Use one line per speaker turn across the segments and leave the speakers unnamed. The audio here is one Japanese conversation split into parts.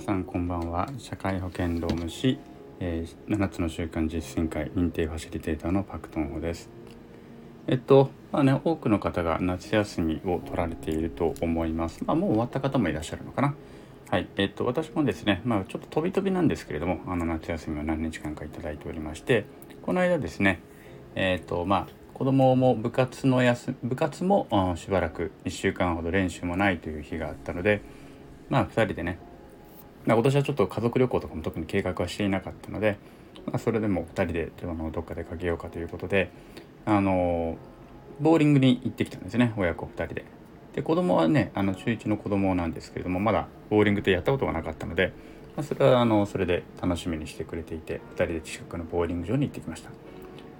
皆さんこんばんは。社会保険労務士、えー、7つの習慣実践会認定ファシリテーターのパクトンホです。えっとまあね多くの方が夏休みを取られていると思います。まあもう終わった方もいらっしゃるのかな。はい。えっと私もですねまあちょっと飛び飛びなんですけれどもあの夏休みを何日間か頂いておりましてこの間ですねえっとまあ子供も部活の休部活も、しばらく1週間ほど練習もないという日があったのでまあ2人でね今年はちょっと家族旅行とかも特に計画はしていなかったので、まあ、それでも2人でどっか出かけようかということであのボーリングに行ってきたんですね親子2人で。で子供はねあの中1の子供なんですけれどもまだボーリングってやったことがなかったので、まあ、それはあのそれで楽しみにしてくれていて2人で近くのボーリング場に行ってきました。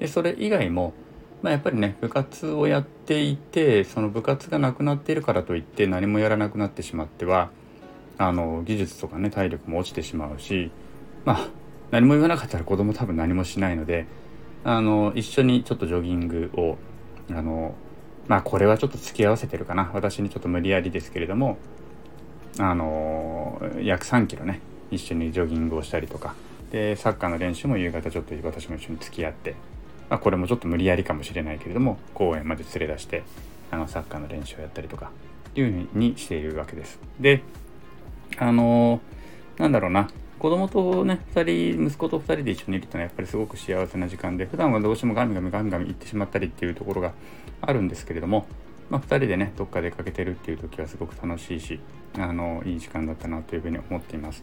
でそれ以外もまあ、やっぱりね部活をやっていてその部活がなくなっているからといって何もやらなくなってしまってはあの技術とかね体力も落ちてしまうしまあ何も言わなかったら子供多分何もしないのであの一緒にちょっとジョギングをあのまあこれはちょっと付き合わせてるかな私にちょっと無理やりですけれどもあの約3キロね一緒にジョギングをしたりとかでサッカーの練習も夕方ちょっと私も一緒に付き合って、まあ、これもちょっと無理やりかもしれないけれども公園まで連れ出してあのサッカーの練習をやったりとかっていうふうにしているわけです。であのなんだろうな子供とね2人息子と2人で一緒にいるというのはやっぱりすごく幸せな時間で普段はどうしてもガミガミガミガミ行ってしまったりっていうところがあるんですけれども、まあ、2人でねどっか出かけてるっていう時はすごく楽しいしあのいい時間だったなというふうに思っています。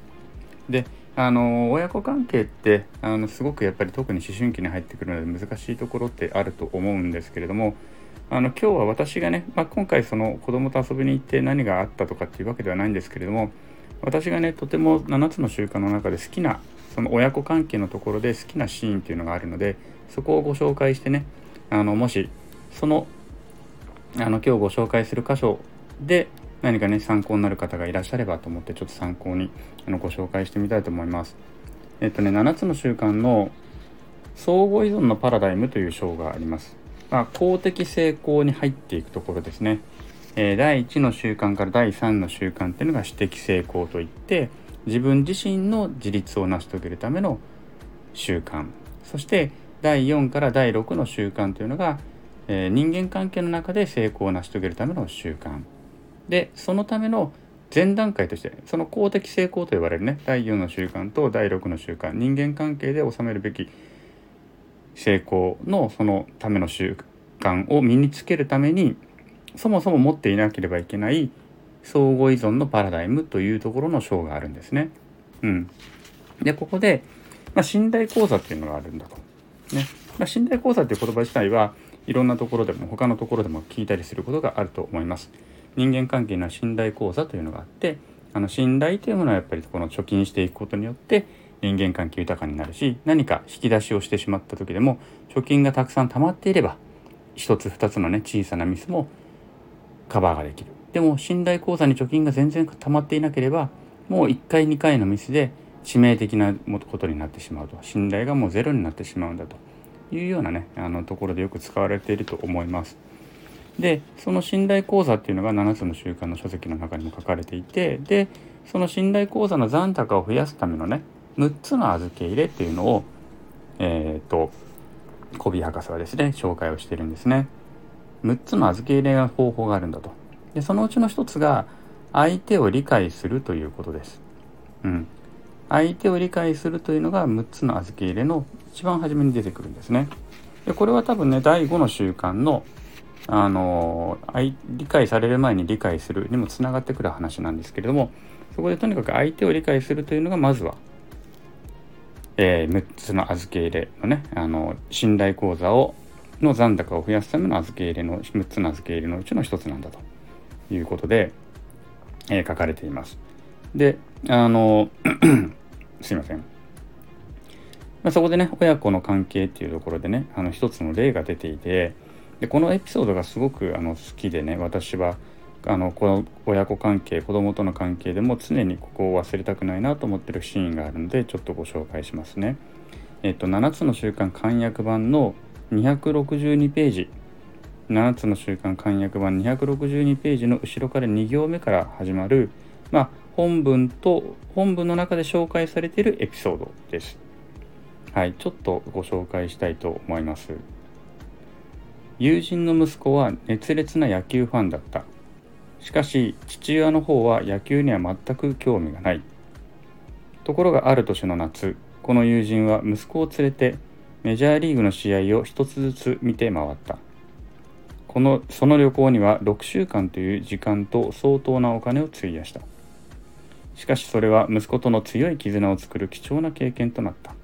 であの親子関係ってあのすごくやっぱり特に思春期に入ってくるので難しいところってあると思うんですけれどもあの今日は私がね、まあ、今回その子供と遊びに行って何があったとかっていうわけではないんですけれども私がねとても7つの習慣の中で好きなその親子関係のところで好きなシーンっていうのがあるのでそこをご紹介してねあのもしそのあの今日ご紹介する箇所で何かね参考になる方がいらっしゃればと思ってちょっと参考にあのご紹介してみたいと思います。えっとね7つの習慣の相互依存のパラダイムという章があります。まあ、公的成功に入っていくところですね。えー、第1の習慣から第3の習慣っていうのが私的成功といって自分自身の自立を成し遂げるための習慣。そして第4から第6の習慣というのが、えー、人間関係の中で成功を成し遂げるための習慣。でそのための前段階としてその公的成功と呼ばれるね第4の習慣と第6の習慣人間関係で収めるべき成功のそのための習慣を身につけるためにそもそも持っていなければいけない相互依存のパラダイムというところの章があるんですね。うん、でここで、まあ、信頼講座っていうのがあるんだと。ねまあ、信頼講座っていう言葉自体はいろんなところでも他のところでも聞いたりすることがあると思います。人間関係には信頼講座というのがあってあの信頼というものはやっぱりこの貯金していくことによって人間関係豊かになるし何か引き出しをしてしまった時でも貯金がたくさん溜まっていれば一つ二つのね小さなミスもカバーができるでも信頼口座に貯金が全然溜まっていなければもう1回2回のミスで致命的なことになってしまうと信頼がもうゼロになってしまうんだというようなねあのところでよく使われていると思います。でその信頼口座っていうのが7つの習慣の書籍の中にも書かれていてでその信頼口座の残高を増やすためのね6つの預け入れっていうのをえっ、と小ビ博士はですね紹介をしてるんですね。6つの預け入れの方法があるんだと。でそのうちの1つが相手を理解するということです。うん。相手を理解するというのが6つの預け入れの一番初めに出てくるんですね。でこれは多分ね第5の習慣のあの理解される前に理解するにもつながってくる話なんですけれどもそこでとにかく相手を理解するというのがまずは、えー、6つの預け入れのねあの信頼講座をの残高を増やすための預け入れの6つの預け入れのうちの1つなんだということで、えー、書かれています。であの すいません。まあ、そこでね親子の関係っていうところでねあの一つの例が出ていてでこのエピソードがすごくあの好きでね私はあのこの親子関係子供との関係でも常にここを忘れたくないなと思ってるシーンがあるのでちょっとご紹介しますね。えっと7つの習慣簡約版の262ページ7つの習慣簡約版262ページの後ろから2行目から始まる、まあ、本文と本文の中で紹介されているエピソードです。はい、ちょっとご紹介したいと思います。友人の息子は熱烈な野球ファンだった。しかし父親の方は野球には全く興味がない。ところがある年の夏、この友人は息子を連れてメジャーリーグの試合を一つずつ見て回った。このその旅行には6週間という時間と相当なお金を費やした。しかしそれは息子との強い絆を作る貴重な経験となった。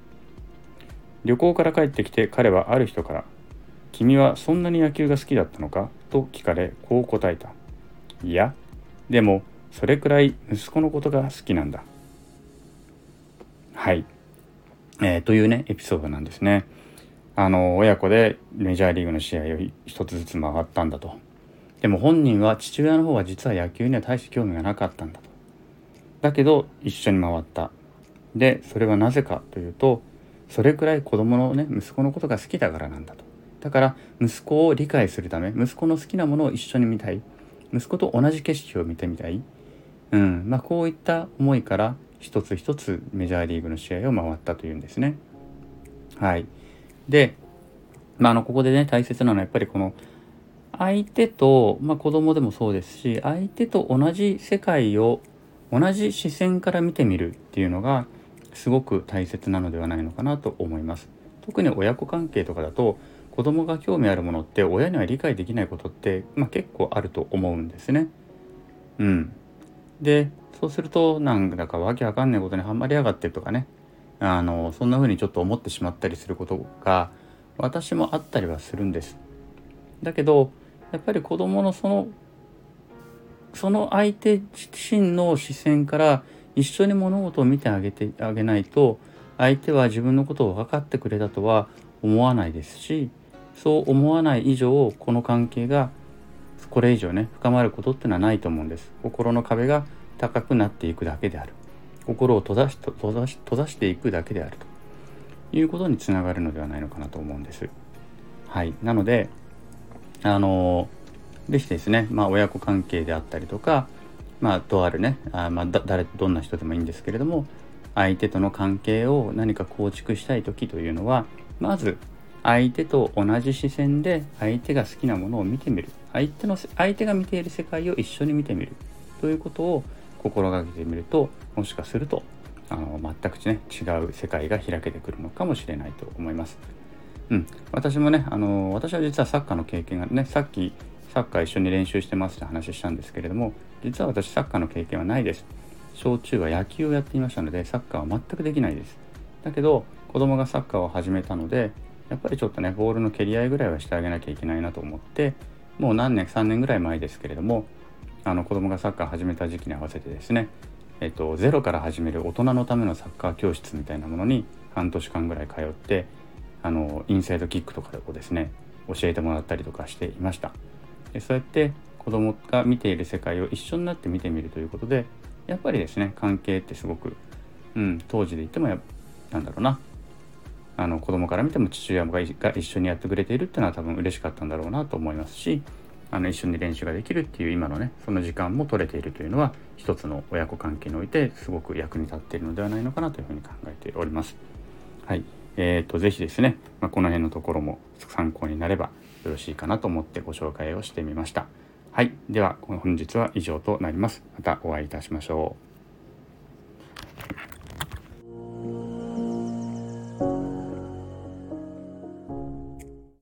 旅行から帰ってきて彼はある人から「君はそんなに野球が好きだったのか?」と聞かれこう答えた。いや、でもそれくらい息子のことが好きなんだ。はい。えー、というね、エピソードなんですね。あの、親子でメジャーリーグの試合を一つずつ回ったんだと。でも本人は父親の方は実は野球には大して興味がなかったんだと。だけど一緒に回った。で、それはなぜかというと、それくらい子供のね、息子のことが好きだからなんだと。だから息子を理解するため、息子の好きなものを一緒に見たい。息子と同じ景色を見てみたい。うん。まあこういった思いから一つ一つメジャーリーグの試合を回ったというんですね。はい。で、まあ、あのここでね大切なのはやっぱりこの相手と、まあ、子供でもそうですし相手と同じ世界を同じ視線から見てみるっていうのがすごく大切なのではないのかなと思います。特に親子関係とかだと子供が興味あるものって親には理解できないことって、まあ、結構あると思うんですね。うん。でそうするとなんだかわけわかんないことにはまりやがってとかねあのそんな風にちょっと思ってしまったりすることが私もあったりはするんです。だけどやっぱり子どものそのその相手自身の視線から一緒に物事を見てあげてあげないと相手は自分のことを分かってくれたとは思わないですしそう思わない以上この関係がこれ以上ね深まることってのはないと思うんです。心の壁が高くなっていくだけである。心を閉ざし閉ざし閉ざしていくだけである。ということにつながるのではないのかなと思うんです。はい、なのであのぜひですね、まあ、親子関係であったりとか、まあ、とあるねあ、まあ、誰どんな人でもいいんですけれども相手との関係を何か構築したい時というのはまず相手と同じ視線で相手が好きなものを見てみる。相手の相手が見ている世界を一緒に見てみるということを心がけてみるともしかするとあの全くね違う世界が開けてくるのかもしれないと思います。うん、私もねあの私は実はサッカーの経験がねさっきサッカー一緒に練習してますって話したんですけれども実は私サッカーの経験はないです。小中は野球をやっていましたのでサッカーは全くできないです。だけど子供がサッカーを始めたのでやっぱりちょっとねボールの蹴り合いぐらいはしてあげなきゃいけないなと思ってもう何年3年ぐらい前ですけれどもあの子供がサッカー始めた時期に合わせてですね、えっと、ゼロから始める大人のためのサッカー教室みたいなものに半年間ぐらい通ってあのインサイドキックとかをですね教えてもらったりとかしていました。でそうやって子供が見ている世界を一緒になって見てみるということでやっぱりですね関係ってすごく、うん、当時で言ってもやなんだろうなあの子供から見ても父親が一緒にやってくれているっていうのは多分嬉しかったんだろうなと思いますしあの一緒に練習ができるっていう今のねその時間も取れているというのは一つの親子関係においてすごく役に立っているのではないのかなというふうに考えております。はい。えーと、ぜひですね、まあ、この辺のところも参考になればよろしいかなと思ってご紹介をしてみました。はい。では、本日は以上となります。またお会いいたしましょう。